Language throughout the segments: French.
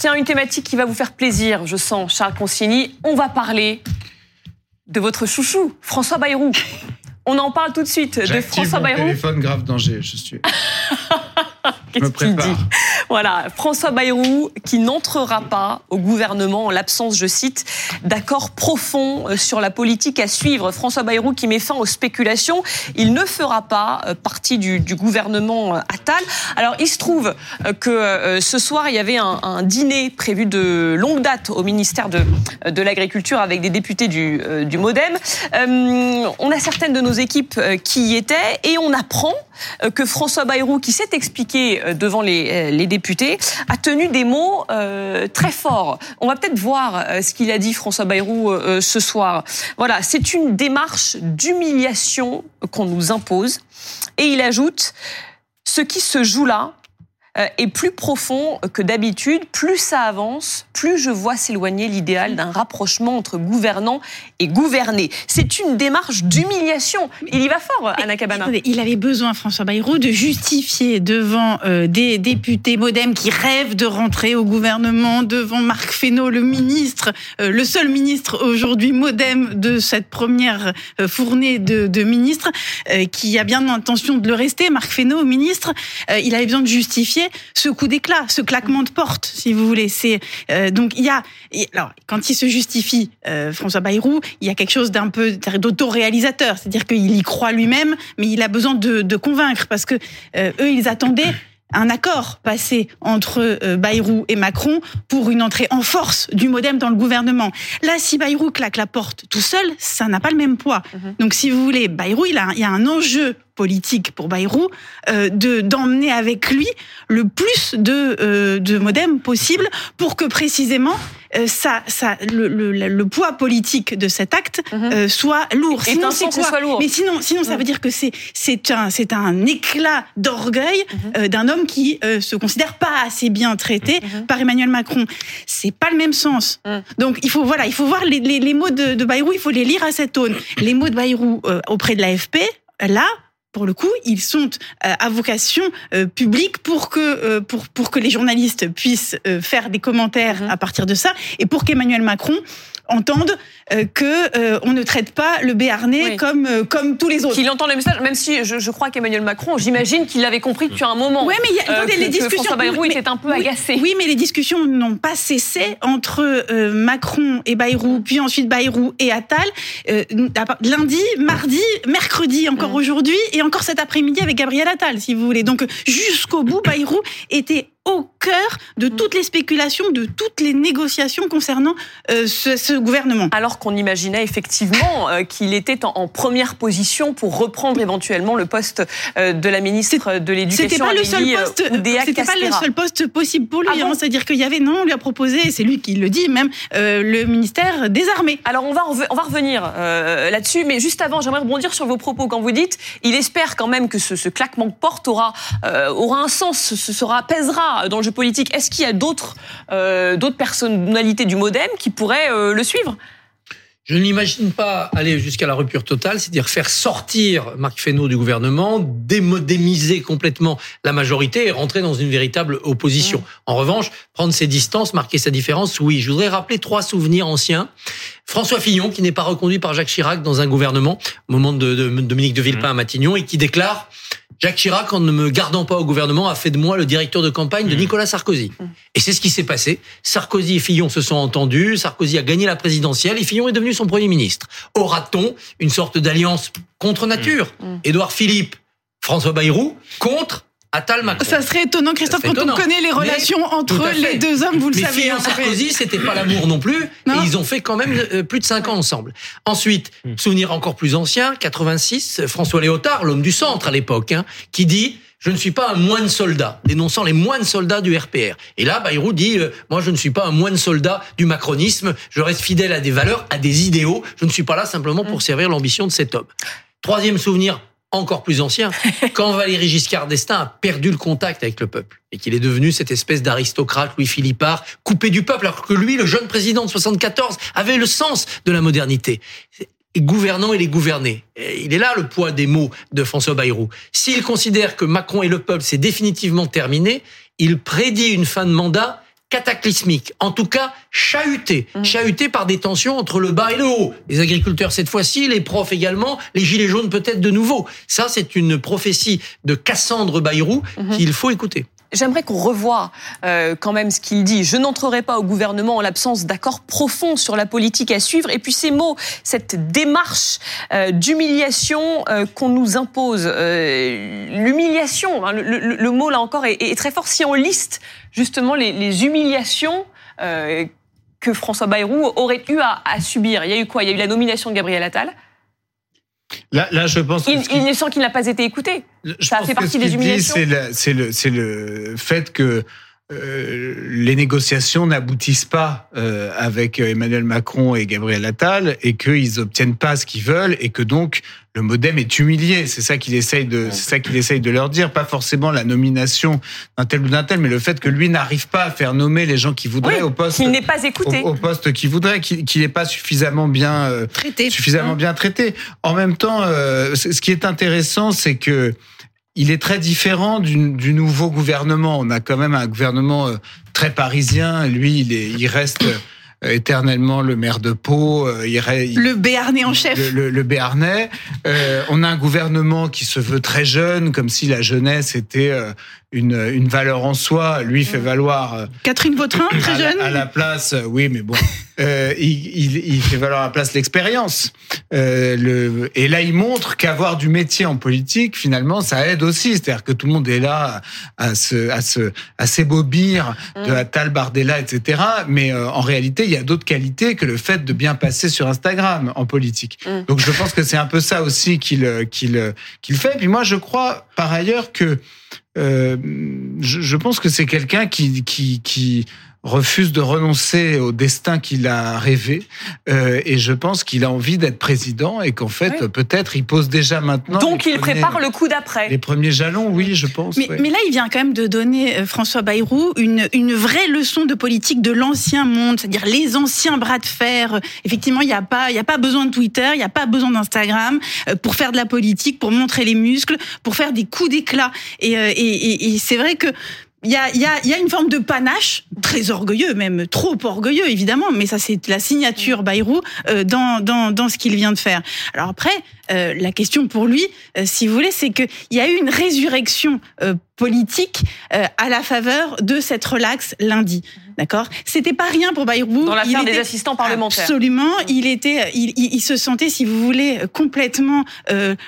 Tiens, une thématique qui va vous faire plaisir, je sens, Charles Consigny. On va parler de votre chouchou, François Bayrou. On en parle tout de suite de François Bayrou. téléphone grave danger, je suis. Qu'est-ce qu'il dit Voilà, François Bayrou qui n'entrera pas au gouvernement en l'absence, je cite, d'accord profond euh, sur la politique à suivre. François Bayrou qui met fin aux spéculations. Il ne fera pas euh, partie du, du gouvernement euh, Attal. Alors, il se trouve que ce soir, il y avait un, un, dîner prévu de longue date au ministère de, de l'Agriculture avec des députés du, du Modem. on a certaines de nos équipes qui y étaient et on apprend que François Bayrou, qui s'est expliqué euh, devant les, euh, les députés, a tenu des mots euh, très forts. On va peut-être voir ce qu'il a dit François Bayrou ce soir. Voilà, c'est une démarche d'humiliation qu'on nous impose. Et il ajoute, ce qui se joue là, est plus profond que d'habitude. Plus ça avance, plus je vois s'éloigner l'idéal d'un rapprochement entre gouvernants et gouvernés. C'est une démarche d'humiliation. Il y va fort, Anna Cabana. Il avait besoin, François Bayrou, de justifier devant euh, des députés modem qui rêvent de rentrer au gouvernement, devant Marc Fesneau, le ministre, euh, le seul ministre aujourd'hui modem de cette première fournée de, de ministres, qui a bien l'intention de le rester, Marc Fesneau, ministre. il avait besoin de justifier ce coup d'éclat, ce claquement de porte, si vous voulez. C'est euh, donc il y a alors quand il se justifie euh, François Bayrou, il y a quelque chose d'un peu d'autoréalisateur, c'est-à-dire qu'il y croit lui-même, mais il a besoin de, de convaincre parce que euh, eux ils attendaient un accord passé entre Bayrou et Macron pour une entrée en force du modem dans le gouvernement. Là, si Bayrou claque la porte tout seul, ça n'a pas le même poids. Mhm. Donc, si vous voulez, Bayrou, il, a, il y a un enjeu politique pour Bayrou euh, de d'emmener avec lui le plus de euh, de modem possible pour que précisément euh, ça, ça, le, le, le, poids politique de cet acte mhm. euh, soit lourd. Sinon, c'est quoi lourd. Mais sinon, sinon, ça mhm. veut dire que c'est c'est un c'est un éclat d'orgueil mhm. d'un homme qui se considère pas assez bien traité par Emmanuel Macron. C'est pas le même sens. Donc il faut voilà, il faut voir les, les, les mots de, de Bayrou, il faut les lire à cette aune. Les mots de Bayrou auprès de l'AFP, là, pour le coup, ils sont euh, à vocation euh, publique pour que euh, pour pour que les journalistes puissent faire des commentaires mhm. à partir de ça et pour qu'Emmanuel Macron entendent euh, que euh, on ne traite pas le Béarnais comme euh, comme tous les autres. Qu'il entend le message, même si je, je crois qu'Emmanuel Macron, j'imagine qu'il l'avait compris depuis un moment. Oui, mais y a, les discussions. François Bayrou était un peu agacé. Oui, mais les discussions n'ont pas cessé entre Macron et Bayrou, puis ensuite Bayrou et Attal, lundi, mardi, mercredi, encore mm. aujourd'hui, et encore cet après-midi avec Gabriel Attal, si vous voulez. Donc jusqu'au bout, Bayrou était au cœur de mm. toutes les spéculations, de toutes les négociations concernant euh, ce, ce, gouvernement. Alors qu'on imaginait effectivement euh, qu'il était en, en, première position pour reprendre éventuellement le poste euh, de la ministre de l'Éducation. C'était pas le seul poste. C'était pas le seul poste possible pour lui. Ah hein, C'est-à-dire qu'il y avait non, on lui a proposé, c'est lui qui le dit même, le ministère des Armées. Alors on va on va revenir là-dessus, mais juste avant, j'aimerais rebondir sur vos propos quand vous dites, il espère quand même que ce, ce claquement de porte aura aura un sens, ce sera apaisera dans le jeu politique. Est-ce qu'il y a d'autres euh, d'autres personnalités du MoDem qui pourraient euh, le suivre? Je n'imagine pas aller jusqu'à la rupture totale, c'est-à-dire faire sortir Marc Fesneau du gouvernement, démodémiser complètement la majorité et rentrer dans une véritable opposition. Mmh. En revanche, prendre ses distances, marquer sa différence, oui. Je voudrais rappeler trois souvenirs anciens. François Fillon, qui n'est pas reconduit par Jacques Chirac dans un gouvernement, au moment de, de Dominique de Villepin à Matignon, et qui déclare Jacques Chirac, en ne me gardant pas au gouvernement, a fait de moi le directeur de campagne de mmh. Nicolas Sarkozy. Mmh. Et c'est ce qui s'est passé. Sarkozy et Fillon se sont entendus, Sarkozy a gagné la présidentielle et Fillon est devenu son premier ministre. Aura-t-on une sorte d'alliance contre nature? Mmh. Édouard Philippe, François Bayrou contre Attal Macron. Ça serait étonnant, Christophe, quand on connaît les relations entre les deux hommes, vous le savez. Mais Sarkozy, c'était pas l'amour non plus. et ils ont fait quand même euh, plus de cinq ans ensemble. Ensuite, hmm. souvenir encore plus ancien, 86, François Léotard, l'homme du centre à l'époque, hein, qui dit je ne suis pas un moine soldat, dénonçant les moines soldats du RPR. Et là, Bayrou dit, euh, moi je ne suis pas un moine soldat du macronisme, je reste fidèle à des valeurs, à des idéaux, je ne suis pas là simplement pour hmm. servir l'ambition de cet homme. Troisième souvenir, encore plus ancien, quand Valéry Giscard d'Estaing a perdu le contact avec le peuple et qu'il est devenu cette espèce d'aristocrate Louis Philippard coupé du peuple, alors que lui, le jeune président de 74, avait le sens de la modernité. Gouvernant et les gouvernés. Il est là le poids des mots de François Bayrou. S'il considère que Macron et le peuple, c'est définitivement terminé, il prédit une fin de mandat cataclysmique, en tout cas chahuté, mmh. chahuté par des tensions entre le bas et le haut. Les agriculteurs cette fois-ci, les profs également, les gilets jaunes peut-être de nouveau. Ça, c'est une prophétie de Cassandre Bayrou mmh. qu'il faut écouter. J'aimerais qu'on revoie euh, quand même ce qu'il dit. Je n'entrerai pas au gouvernement en l'absence d'accord profond sur la politique à suivre. Et puis ces mots, cette démarche euh, d'humiliation euh, qu'on nous impose, l'humiliation, hein, le, mot là encore est, très fort. Si on liste justement les, humiliations que François Bayrou aurait eu à, à, subir, il y a eu quoi? Il y a eu la nomination de Gabriel Attal. Là, là, je pense. Il, il ne sent qu'il n'a pas été écouté. Ça fait partie des humiliations. C'est le, le, le fait que euh, les négociations n'aboutissent pas euh, avec Emmanuel Macron et Gabriel Attal et qu'ils obtiennent pas ce qu'ils veulent et que donc le MoDem est humilié. C'est ça qu'il essaye de, c'est ça qu'il essaye de leur dire. Pas forcément la nomination d'un tel ou d'un tel, mais le fait que lui n'arrive pas à faire nommer les gens qu'il voudrait au poste. Qu'il n'est pas écouté. Au, poste qu'il voudrait, qu'il n'est pas suffisamment bien euh, traité. Suffisamment bien traité. En même temps, ce qui est intéressant, c'est que il est très différent du, du, nouveau gouvernement. On a quand même un gouvernement euh, très parisien. Lui, il, est, il reste euh, éternellement le maire de Pau. Euh, il, le Béarnais en chef. Le, le, Béarnais. Euh, on a un gouvernement qui se veut très jeune, comme si la jeunesse était une, une valeur en soi. Lui fait valoir. Catherine Vautrin, très jeune. à la place, oui, mais bon. Euh, il, il, fait valoir à la place l'expérience. Euh, le, et là, il montre qu'avoir du métier en politique, finalement, ça aide aussi. C'est-à-dire que tout le monde est là à se, à se, à s'ébobir de la Tal Bardella, etc. Mais euh, en réalité, il y a d'autres qualités que le fait de bien passer sur Instagram en politique. Mm. Donc, je pense que c'est un peu ça aussi qu'il qu'il qu'il fait. Et puis moi, je crois par ailleurs que euh, je, je, pense que c'est quelqu'un qui, qui, qui refuse de renoncer au destin qu'il a rêvé. Euh, et je pense qu'il a envie d'être président et qu'en fait, peut-être, il pose déjà maintenant. Donc, il prépare le coup d'après. Les premiers jalons, oui, je pense. Mais, mais, là, il vient quand même de donner, euh, François Bayrou, une, une vraie leçon de politique de l'ancien monde, c'est-à-dire les anciens bras de fer. Effectivement, il n'y a, pas, y a pas besoin de Twitter, il n'y a pas besoin d'Instagram euh, pour faire de la politique, pour montrer les muscles, pour faire des coups d'éclat. Et, et, et, et c'est vrai que il y a, y, a, y a, une forme de panache, très orgueilleux, même trop orgueilleux évidemment, mais ça c'est la signature Bayrou euh, dans, dans, dans ce qu'il vient de faire. Alors après, euh, la question pour lui, euh, si vous voulez, c'est qu'il y a eu une résurrection euh, politique à la faveur de cette relaxe lundi. D'accord? C'était pas rien pour Bayrou. Dans l'affaire des assistants parlementaires. Absolument. Il était, il, il, se sentait, si vous voulez, complètement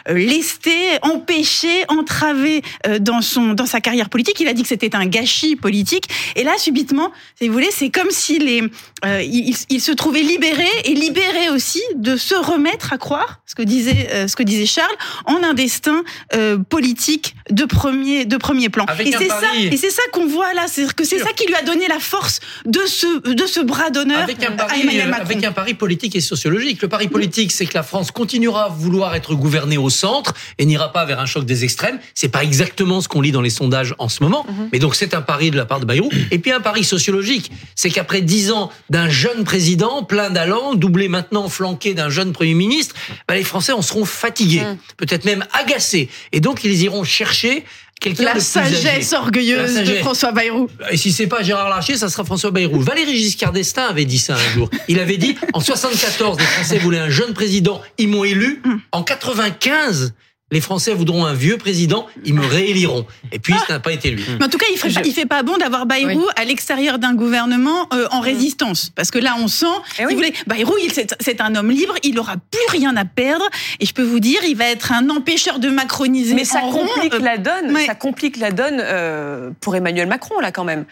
lesté, empêché, entravé dans son, dans sa carrière politique. Il a dit que c'était un gâchis politique. Et là, subitement, si vous voulez, c'est comme s'il est, il, il, se trouvait libéré et libéré aussi de se remettre à croire, ce que disait euh, ce que disait Charles, en un destin euh, politique de premier, de premier plan. et c'est ça, et c'est ça qu'on voit là, c'est que c'est ça qui lui a donné la force de ce, de ce bras d'honneur avec un pari, euh, Avec un pari politique et sociologique. Le pari politique, c'est que la France continuera à vouloir être gouvernée au centre et n'ira pas vers un choc des extrêmes. C'est pas exactement ce qu'on lit dans les sondages en ce moment, mhm. mais donc c'est un pari de la part de Bayrou. Et puis un pari sociologique, c'est qu'après dix ans d'un jeune président plein d'allant, doublé maintenant, flanqué d'un jeune premier ministre, bah, les Français seront fatigués, hum. peut-être même agacés. Et donc, ils iront chercher quelqu'un La sagesse orgueilleuse de François Bayrou. Et si c'est pas Gérard Larcher, ça sera François Bayrou. Valéry Giscard d'Estaing avait dit ça un jour. Il avait dit, en 74, les Français voulaient un jeune président, ils m'ont élu. Hum. En 95, les Français voudront un vieux président, ils me rééliront. Et puis, ça n'a pas été lui. Mais en tout cas, il ne fait, pas bon d'avoir Bayrou à l'extérieur d'un gouvernement euh, en résistance. Parce que là, on sent, eh si vous voulez, Bayrou, c'est un homme libre, il n'aura plus rien à perdre. Et je peux vous dire, il va être un empêcheur de macroniser. Mais ça complique la donne, ça complique la donne euh, pour Emmanuel Macron, là, quand même.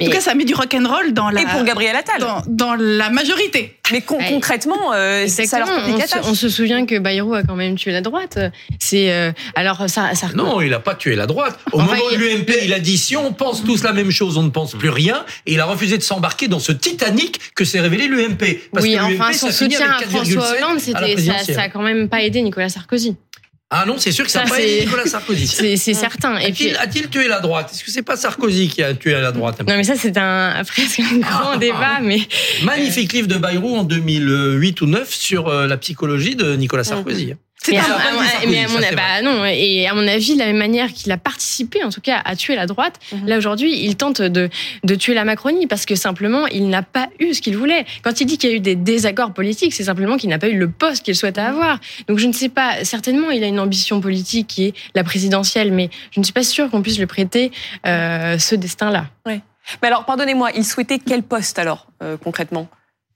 En tout cas, ça met du rock'n'roll dans la. Et pour Gabriel Attal. Dans, la majorité. Mais concrètement, euh, ça leur complique on, se, on se souvient que Bayrou a quand même tué la droite. C'est euh, alors ça, ça, Non, il a pas tué la droite. Au moment de l'UMP, il a dit si on pense tous la même chose, on ne pense plus rien, et il a refusé de s'embarquer dans ce Titanic que s'est révélé l'UMP. Oui, enfin son soutien à François Hollande, c'était ça, ça a quand même pas aidé Nicolas Sarkozy. Ah non, c'est sûr que ça n'a pas aidé Nicolas Sarkozy. C'est certain. Et puis a-t-il tué la droite? Est-ce que c'est pas Sarkozy qui a tué la droite? Non, mais ça c'est un presque un grand débat. Mais magnifique livre de Bayrou en 2008 ou 9 sur euh, la psychologie de Nicolas Sarkozy. Mais, à, mon, bah, non, et à mon avis, de la même manière qu'il a participé, en tout cas, à tuer la droite, mhm. là aujourd'hui, il tente de, de tuer la Macronie parce que simplement, il n'a pas eu ce qu'il voulait. Quand il dit qu'il y a eu des désaccords politiques, c'est simplement qu'il n'a pas eu le poste qu'il souhaitait avoir. Donc je ne sais pas, certainement, il a une ambition politique qui est la présidentielle, mais je ne suis pas sûre qu'on puisse lui prêter euh, ce destin-là. Ouais. Mais alors, pardonnez-moi, il souhaitait quel poste alors, euh, concrètement?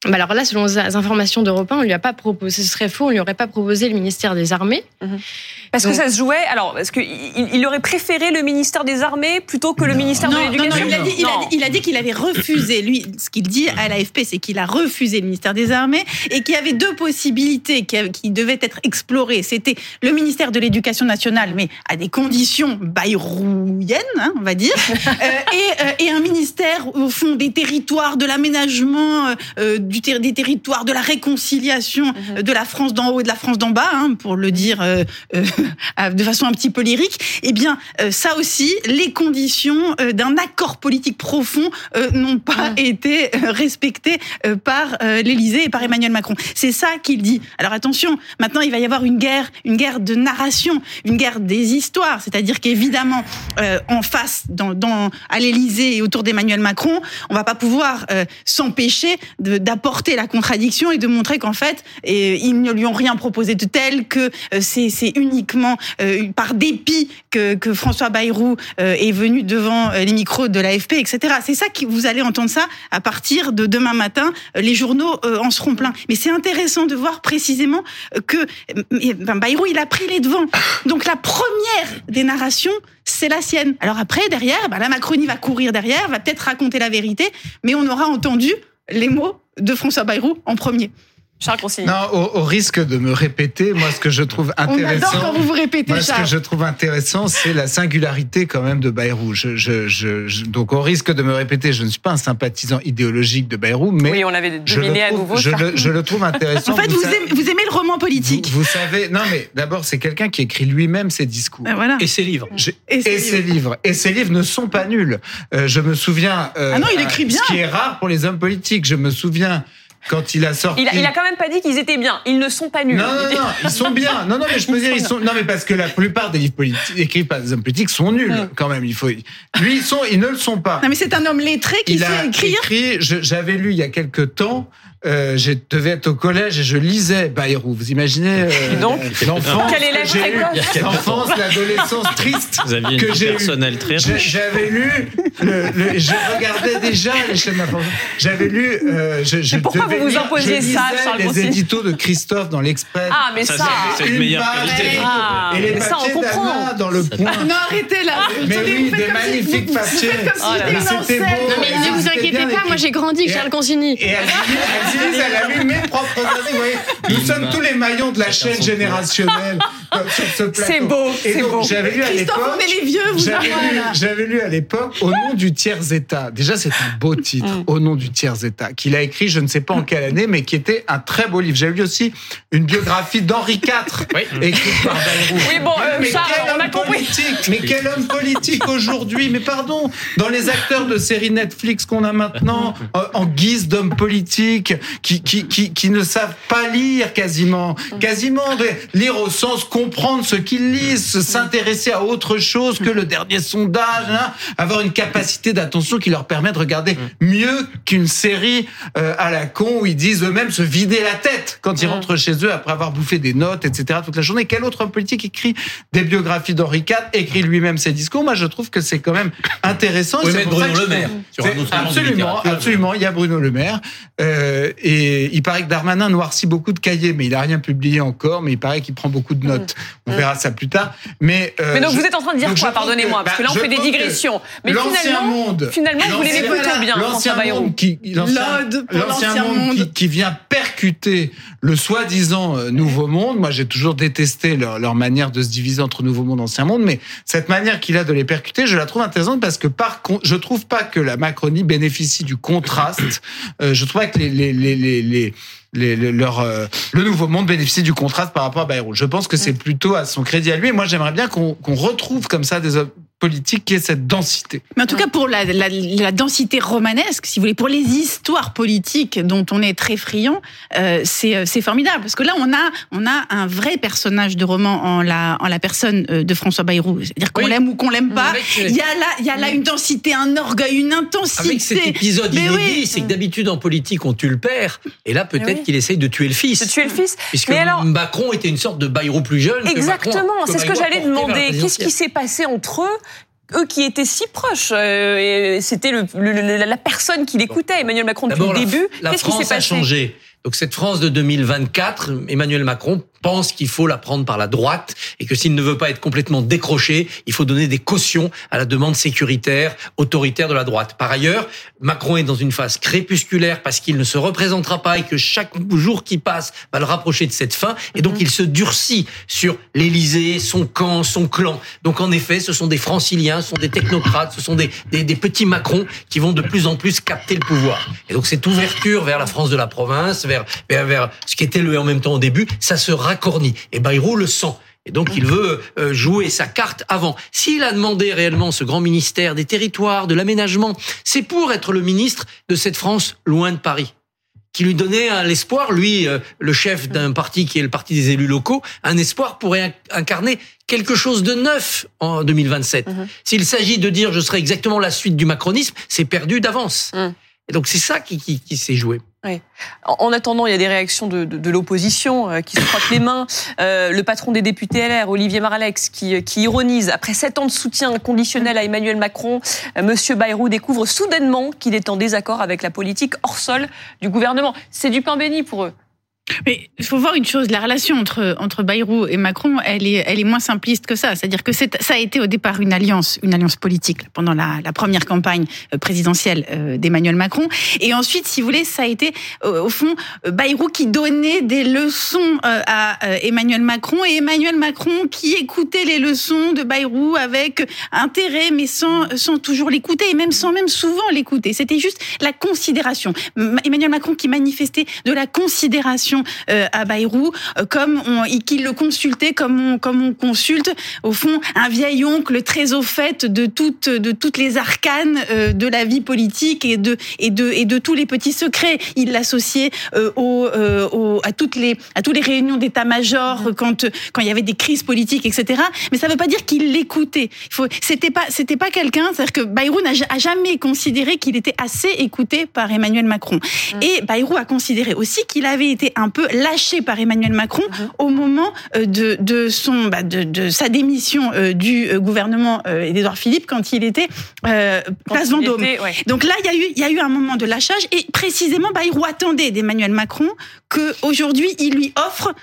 Bah alors là, selon les informations d'Europe 1, on lui a pas proposé, ce serait faux, on lui aurait pas proposé le ministère des Armées. Mhm. Parce que ça se jouait, alors, parce qu'il il aurait préféré le ministère des Armées plutôt que le ministère de l'Éducation. Non, il a dit, il a, dit qu'il avait refusé, lui, ce qu'il dit à l'AFP, c'est qu'il a refusé le ministère des Armées et qu'il y avait deux possibilités qui, qui devaient être explorées. C'était le ministère de l'Éducation nationale, mais à des conditions bayrouiennes, hein, on va dire, euh, et, euh, et, un ministère, au fond, des territoires, de l'aménagement, euh, des territoires, de la réconciliation mhm. de la France d'en haut et de la France d'en bas, hein, pour le dire euh, euh, de façon un petit peu lyrique, eh bien, euh, ça aussi, les conditions d'un accord politique profond n'ont pas été respectées par l'Élysée et par Emmanuel Macron. C'est ça qu'il dit. Alors attention, maintenant il va y avoir une guerre, une guerre de narration, une guerre des histoires. C'est-à-dire qu'évidemment, en face, dans, dans à l'Élysée et autour d'Emmanuel Macron, on va pas pouvoir s'empêcher d'apporter porter la contradiction et de montrer qu'en fait, ils ne lui ont rien proposé de tel, que euh, c'est uniquement euh, par dépit que, François Bayrou euh, est venu devant les micros de l'AFP, etc. C'est ça que vous allez entendre ça à partir de demain matin. Les journaux en seront pleins. Mais c'est intéressant de voir précisément que ben, Bayrou, il a pris les devants. Donc la première des narrations, c'est la sienne. Alors après, derrière, ben, la Macronie va courir derrière, va peut-être raconter la vérité, mais on aura entendu les mots de François Bayrou en premier. Charles Non, au, risque de me répéter, moi, ce que je trouve intéressant. On adore quand vous vous répétez, moi, Ce que je trouve intéressant, c'est la singularité quand même de Bayrou. Je, je, je, donc, au risque de me répéter, je ne suis pas un sympathisant idéologique de Bayrou, mais. Oui, on l'avait deviné à nouveau. Je le, je le, trouve intéressant. en fait, vous, aimez, vous, aimez, le roman politique. Vous, savez, non, mais d'abord, c'est quelqu'un qui écrit lui-même ses discours. Ben voilà. Et ses livres. et, ses, livres. Et ses livres ne sont pas nuls. Euh, je me souviens. Euh, ah non, il écrit bien. Ce qui est rare pour les hommes politiques. Je me souviens quand il a sorti. Il a, il a, quand même pas dit qu'ils étaient bien. Ils ne sont pas nuls. Non, non, non, ils sont bien. Non, non, mais je peux dire, ils sont. Non, mais parce que la plupart des livres politiques écrits par des hommes politiques sont nuls, quand même. Il faut. Lui, ils sont, ils ne le sont pas. Non, mais c'est un homme lettré qui sait écrire. Écrit, j'avais lu il y a quelque temps euh, je devais être au collège et je lisais Bayrou. Vous imaginez euh, donc l'enfance, l'enfance, l'adolescence triste Vous aviez que j'ai personnel très J'avais lu, le, le, je regardais déjà les chaînes d'information. J'avais lu. Euh, je, je pourquoi vous vous imposiez ça, Charles Les éditos de Christophe dans l'Express. Ah, mais ça, c'est une meilleure qualité. Ah, et les ça, on comprend. dans le point. Non, arrêtez là. Mais oui, des magnifiques papiers. C'était beau. Non, mais ne vous inquiétez pas, moi j'ai grandi, Charles Consigny. Et elle a lu mes propres années. Nous sommes tous les maillons de la chaîne générationnelle sur ce plateau. C'est beau, c'est beau. J'avais lu à l'époque. les vieux, vous J'avais lu, à l'époque Au nom du tiers état. Déjà, c'est un beau titre, mm. Au nom du tiers état, qu'il a écrit, je ne sais pas en quelle année, mais qui était un très beau livre. J'avais lu aussi une biographie d'Henri IV, oui. écrite par Bayrou. Oui, bon, euh, mais Charles, on a compris. Mais quel homme politique aujourd'hui Mais pardon, dans les acteurs de séries Netflix qu'on a maintenant, euh, en guise d'homme politique, qui, qui, qui, qui, ne savent pas lire quasiment, quasiment lire au sens comprendre ce qu'ils lisent, s'intéresser à autre chose que le dernier sondage, hein, avoir une capacité d'attention qui leur permet de regarder mieux qu'une série euh, à la con où ils disent eux-mêmes se vider la tête quand ils rentrent chez eux après avoir bouffé des notes, etc. toute la journée. Quel autre homme politique écrit des biographies d'Henri IV, écrit lui-même ses discours? Moi, je trouve que c'est quand même intéressant. Oui, Bruno Le Maire. Absolument, absolument. Il y a Bruno Le Maire euh, et il paraît que Darmanin noircit beaucoup de cahiers, mais il n'a rien publié encore, mais il paraît qu'il prend beaucoup de notes. On mm. verra ça plus tard. Mais, euh, mais donc vous êtes en train de dire quoi Pardonnez-moi, parce que là on bah, fait des digressions. Mais finalement, monde, finalement vous l'aimez plutôt bien, L'ancien monde, qui, l'ancien monde, qui, vient percuter le soi-disant euh, nouveau monde. Moi, j'ai toujours détesté leur, leur, manière de se diviser entre nouveau monde, ancien monde, mais cette manière qu'il a de les percuter, je la trouve intéressante parce que par contre, je trouve pas que la Macronie bénéficie du contraste. Euh, je trouve pas que les, les, les, les les, leur, euh, le nouveau monde bénéficie du contraste par rapport à Bayrou. Je pense que c'est plutôt à son crédit à lui. Et moi, j'aimerais bien qu'on retrouve comme ça des, politique qui est cette densité. Mais en tout cas, pour la, la, la, densité romanesque, si vous voulez, pour les histoires politiques dont on est très friand, euh, c'est formidable. Parce que là, on a, on a un vrai personnage de roman en la, en la personne euh, de François Bayrou. C'est-à-dire qu'on l'aime ou qu'on l'aime pas. Euh, il y a là, il y a là une densité, un orgueil, une intensité. Avec cet épisode Mais inédit, c'est que d'habitude en politique, on tue le père. Et là, peut-être qu'il essaye de tuer le fils. De tuer le fils. Puisque alors... Macron était une sorte de Bayrou plus jeune. Exactement, c'est ce que j'allais demander. Qu'est-ce qui s'est passé entre eux eux qui étaient si proches. Euh, c'était le, la personne qui l'écoutait, Emmanuel Macron, depuis le début. Qu'est-ce qui s'est passé a changé. Donc cette France de 2024, Emmanuel Macron pense qu'il faut la prendre par la droite et que s'il ne veut pas être complètement décroché, il faut donner des cautions à la demande sécuritaire, autoritaire de la droite. Par ailleurs, Macron est dans une phase crépusculaire parce qu'il ne se représentera pas et que chaque jour qui passe va le rapprocher de cette fin et donc mhm. il se durcit sur l'Élysée, son camp, son clan. Donc en effet, ce sont des franciliens, ce sont des technocrates, ce sont des, des, des petits Macron qui vont de plus en plus capter le pouvoir. Et donc cette ouverture vers la France de la province, vers, vers, vers ce qui était le en même temps au début, ça se Corny. Et Bayrou le sent. Et donc il veut euh, jouer sa carte avant. S'il a demandé réellement ce grand ministère des territoires, de l'aménagement, c'est pour être le ministre de cette France loin de Paris qui lui donnait l'espoir, lui, euh, le chef d'un parti qui est le parti des élus locaux, un espoir pour incarner quelque chose de neuf en 2027. Mhm. S'il s'agit de dire je serai exactement la suite du macronisme, c'est perdu d'avance. Mhm. Et donc c'est ça qui, qui, s'est joué. En attendant, il y a des réactions de, de, l'opposition euh, qui se frottent les mains. Euh, le patron des députés LR, Olivier Maralex, qui, qui, ironise après sept ans de soutien conditionnel à Emmanuel Macron, euh, Monsieur Bayrou découvre soudainement qu'il est en désaccord avec la politique hors sol du gouvernement. C'est du pain béni pour eux. Mais il faut voir une chose, la relation entre entre Bayrou et Macron, elle est elle est moins simpliste que ça. C'est-à-dire que ça a été au départ une alliance, une alliance politique pendant la, la première campagne euh, présidentielle euh, d'Emmanuel Macron, et ensuite, si vous voulez, ça a été euh, au fond Bayrou qui donnait des leçons à Emmanuel Macron et Emmanuel Macron qui écoutait les leçons de Bayrou avec intérêt, mais sans sans toujours l'écouter et même sans même souvent l'écouter. C'était juste la considération. Emmanuel Macron qui manifestait de la considération euh, à Bayrou, euh, comme on, qu'il le consultait, comme on, comme on consulte au fond un vieil oncle très au fait de toutes, de toutes les arcanes euh, de la vie politique et de, et de, et de tous les petits secrets. Il l'associait au, au, à toutes les, à toutes les réunions d'état-major quand, quand il y avait des crises politiques, etc. Mais ça ne veut pas dire qu'il l'écoutait. C'était pas, c'était pas quelqu'un, c'est-à-dire que Bayrou n'a jamais considéré qu'il était assez écouté par Emmanuel Macron. Mm. Et Bayrou a considéré aussi qu'il avait été un peu lâché par Emmanuel Macron mhm. au moment euh, de, de son bah, de, de, sa démission euh, du euh, gouvernement d'Edouard Philippe quand il était place Vendôme. Donc là, il y a eu il y a eu un moment de lâchage et précisément Bayrou attendait d'Emmanuel Macron que aujourd'hui il lui offre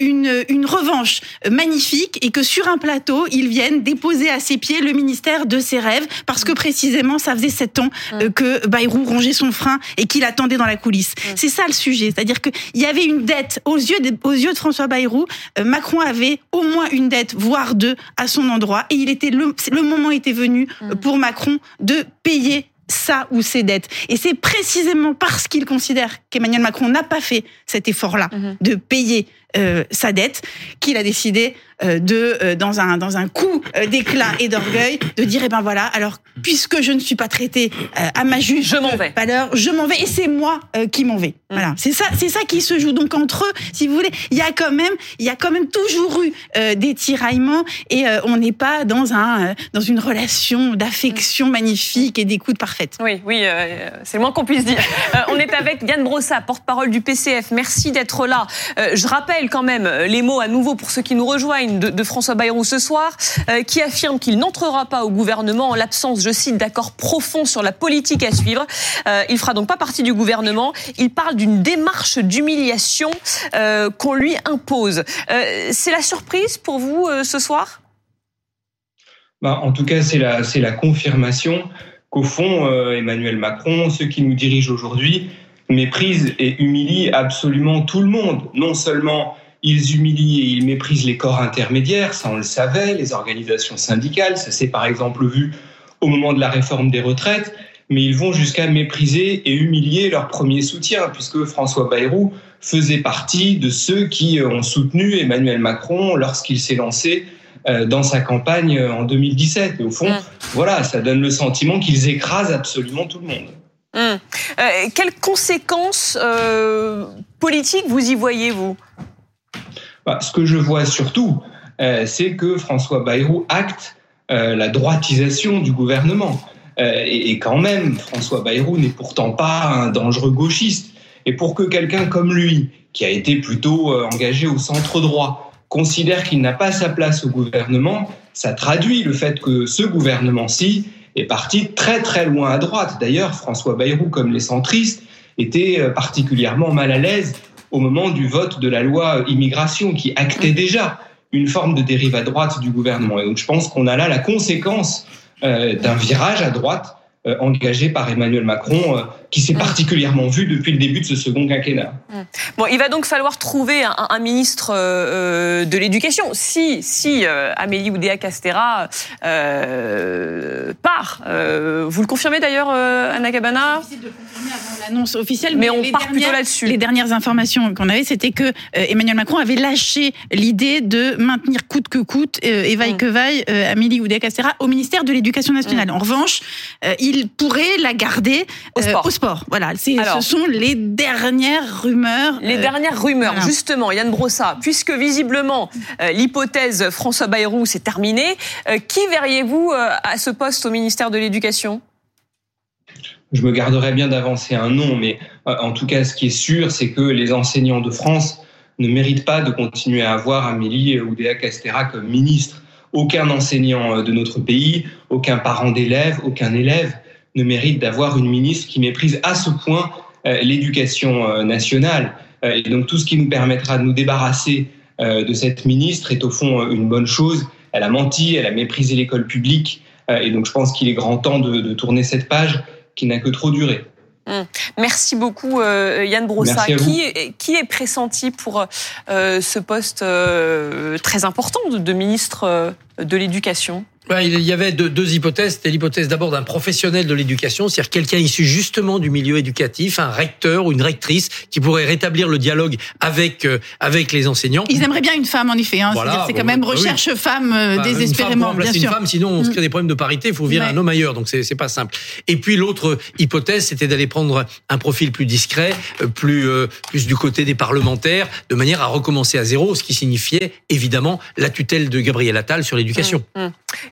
une, une revanche magnifique et que sur un plateau, il vienne déposer à ses pieds le ministère de ses rêves parce que précisément ça faisait sept ans mhm. que Bayrou rongeait son frein et qu'il attendait dans la coulisse. Mhm. C'est ça le sujet, c'est-à-dire qu'il y avait une dette aux yeux de, aux yeux de François Bayrou. Euh, Macron avait au moins une dette, voire deux, à son endroit. Et il était le, le moment était venu euh, mm. pour Macron de payer ça ou ses dettes. Et c'est précisément parce qu'il considère qu'Emmanuel Macron n'a pas fait cet effort-là mm-hmm. de payer euh, sa dette qu'il a décidé de, euh, dans un dans un coup euh, d'éclat et d'orgueil, de dire eh ben voilà, alors puisque je ne suis pas traité à ma juste je m'en vais. valeur, je m'en vais et c'est moi qui m'en vais. Mm. Voilà, c'est ça, c'est ça qui se joue. Donc entre eux, si vous voulez, il y a quand même, il y a quand même toujours eu des tiraillements et on n'est pas dans un dans une relation d'affection mm. magnifique et d'écoute parfaite. Oui, oui, c'est le moins qu'on puisse dire. on est avec Yann Brossa, porte-parole du PCF. Merci d'être là. je rappelle quand même les mots à nouveau pour ceux qui nous rejoignent de, François Bayrou ce soir, euh, qui affirme qu'il n'entrera pas au gouvernement en l'absence, je cite, d'accord profond sur la politique à suivre. Euh, il fera donc pas partie du gouvernement. Il parle d'une démarche d'humiliation euh, qu'on lui impose. c'est la surprise pour vous ce soir? Bah, En tout cas, c'est la, c'est la confirmation qu'au fond, Emmanuel Macron, ceux qui nous dirigent aujourd'hui, méprisent et humilient absolument tout le monde, non seulement ils humilient et ils méprisent les corps intermédiaires, ça on le savait, les organisations syndicales, ça s'est par exemple vu au moment de la réforme des retraites, mais ils vont jusqu'à mépriser et humilier leur premier soutien, puisque François Bayrou faisait partie de ceux qui ont soutenu Emmanuel Macron lorsqu'il s'est lancé dans sa campagne en 2017. Et au fond, mmh. voilà, ça donne le sentiment qu'ils écrasent absolument tout le monde. Mmh. quelles conséquences politiques vous y voyez, vous bah, Ce que je vois surtout, c'est que François Bayrou acte la droitisation du gouvernement. et, quand même, François Bayrou n'est pourtant pas un dangereux gauchiste. Et pour que quelqu'un comme lui, qui a été plutôt euh, engagé au centre droit, considère qu'il n'a pas sa place au gouvernement, ça traduit le fait que ce gouvernement-ci est parti très très loin à droite. D'ailleurs, François Bayrou, comme les centristes, était euh, particulièrement mal à l'aise au moment du vote de la loi immigration qui actait déjà une forme de dérive à droite du gouvernement. Et donc je pense qu'on a là la conséquence euh, d'un virage à droite engagé par Emmanuel Macron, euh, qui s'est mm. particulièrement vu depuis le début de ce second quinquennat. Mm. Bon, il va donc falloir trouver un, ministre euh, de l'Éducation. Si, si Amélie Oudéa-Castera part, vous le confirmez d'ailleurs, Anna Cabana? L'annonce officielle, mais, on part plutôt là-dessus. Les dernières informations qu'on avait, c'était que Emmanuel Macron avait lâché l'idée de maintenir coûte que coûte, et vaille mm. que vaille, Amélie Oudéa-Castera au ministère de l'Éducation nationale. En revanche, il pourrait la garder au sport. au sport. Voilà, ce sont les dernières rumeurs. Les dernières rumeurs, justement, Yann Brossa, puisque visiblement l'hypothèse François Bayrou s'est terminée, qui verriez-vous à ce poste au ministère de l'Éducation? Je me garderais bien d'avancer un nom, mais en tout cas, ce qui est sûr, c'est que les enseignants de France ne méritent pas de continuer à avoir Amélie Oudéa-Castera comme ministre. Aucun enseignant de notre pays, aucun parent d'élève, aucun élève ne mérite d'avoir une ministre qui méprise à ce point euh, l'éducation euh, nationale. Euh, et donc tout ce qui nous permettra de nous débarrasser de cette ministre est au fond une bonne chose. Elle a menti, elle a méprisé l'école publique. Et donc je pense qu'il est grand temps de, tourner cette page qui n'a que trop duré. Hum. Merci beaucoup Yann Brossa. Qui qui est, pressenti pour ce poste très important de ministre de l'Éducation? Il y avait deux, hypothèses. C'était l'hypothèse d'abord d'un professionnel de l'éducation, c'est-à-dire quelqu'un issu justement du milieu éducatif, un recteur ou une rectrice qui pourrait rétablir le dialogue avec euh, avec les enseignants. Ils aimeraient bien une femme en effet. Hein. c'est quand même recherche femme euh, bah, désespérément. Une femme bien sûr. une femme, sinon on se crée mm. des problèmes de parité. Il faut virer un homme ailleurs, donc c'est c'est pas simple. Et puis l'autre hypothèse, c'était d'aller prendre un profil plus discret, euh, plus plus du côté des parlementaires, de manière à recommencer à zéro, ce qui signifiait évidemment la tutelle de Gabriel Attal sur l'éducation. Mm, mm.